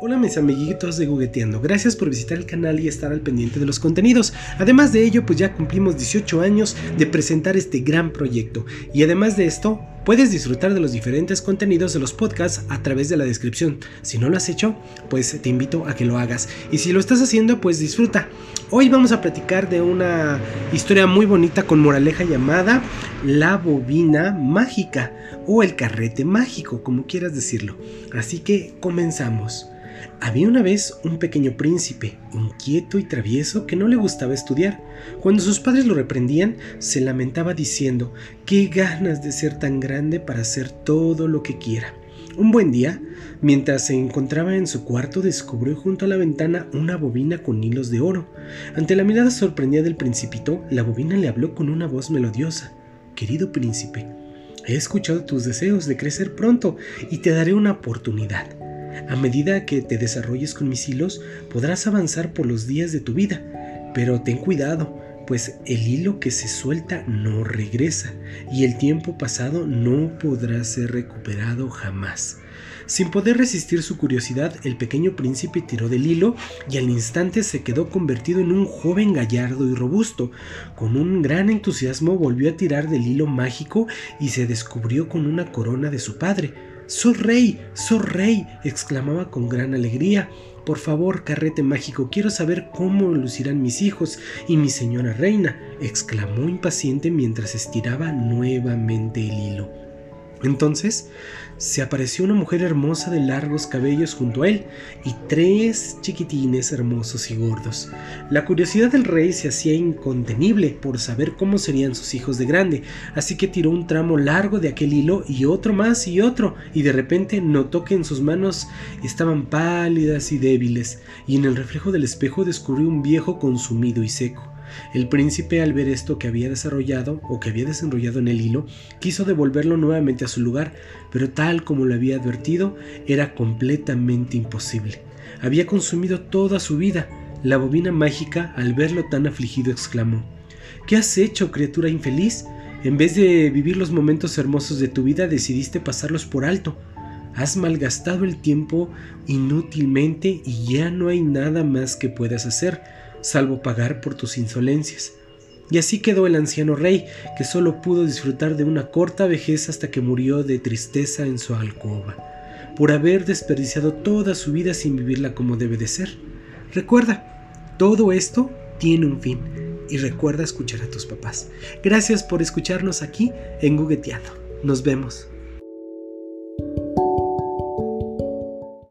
Hola mis amiguitos de Gugueteando, gracias por visitar el canal y estar al pendiente de los contenidos. Además de ello, pues ya cumplimos 18 años de presentar este gran proyecto. Y además de esto, puedes disfrutar de los diferentes contenidos de los podcasts a través de la descripción. Si no lo has hecho, pues te invito a que lo hagas. Y si lo estás haciendo, pues disfruta. Hoy vamos a platicar de una historia muy bonita con moraleja llamada La bobina mágica o el carrete mágico, como quieras decirlo. Así que comenzamos. Había una vez un pequeño príncipe, inquieto y travieso, que no le gustaba estudiar. Cuando sus padres lo reprendían, se lamentaba diciendo, qué ganas de ser tan grande para hacer todo lo que quiera. Un buen día, mientras se encontraba en su cuarto, descubrió junto a la ventana una bobina con hilos de oro. Ante la mirada sorprendida del principito, la bobina le habló con una voz melodiosa. Querido príncipe, he escuchado tus deseos de crecer pronto y te daré una oportunidad. A medida que te desarrolles con mis hilos, podrás avanzar por los días de tu vida, pero ten cuidado, pues el hilo que se suelta no regresa y el tiempo pasado no podrá ser recuperado jamás. Sin poder resistir su curiosidad, el pequeño príncipe tiró del hilo y al instante se quedó convertido en un joven gallardo y robusto. Con un gran entusiasmo volvió a tirar del hilo mágico y se descubrió con una corona de su padre. ¡Soy rey! ¡Soy rey! exclamaba con gran alegría. Por favor, carrete mágico, quiero saber cómo lucirán mis hijos y mi señora reina, exclamó impaciente mientras estiraba nuevamente el hilo. Entonces se apareció una mujer hermosa de largos cabellos junto a él y tres chiquitines hermosos y gordos. La curiosidad del rey se hacía incontenible por saber cómo serían sus hijos de grande, así que tiró un tramo largo de aquel hilo y otro más y otro, y de repente notó que en sus manos estaban pálidas y débiles, y en el reflejo del espejo descubrió un viejo consumido y seco. El príncipe al ver esto que había desarrollado o que había desenrollado en el hilo, quiso devolverlo nuevamente a su lugar, pero tal como lo había advertido, era completamente imposible. Había consumido toda su vida. La bobina mágica, al verlo tan afligido, exclamó ¿Qué has hecho, criatura infeliz? En vez de vivir los momentos hermosos de tu vida, decidiste pasarlos por alto. Has malgastado el tiempo inútilmente y ya no hay nada más que puedas hacer salvo pagar por tus insolencias. Y así quedó el anciano rey, que solo pudo disfrutar de una corta vejez hasta que murió de tristeza en su alcoba, por haber desperdiciado toda su vida sin vivirla como debe de ser. Recuerda, todo esto tiene un fin, y recuerda escuchar a tus papás. Gracias por escucharnos aquí en Gugueteando. Nos vemos.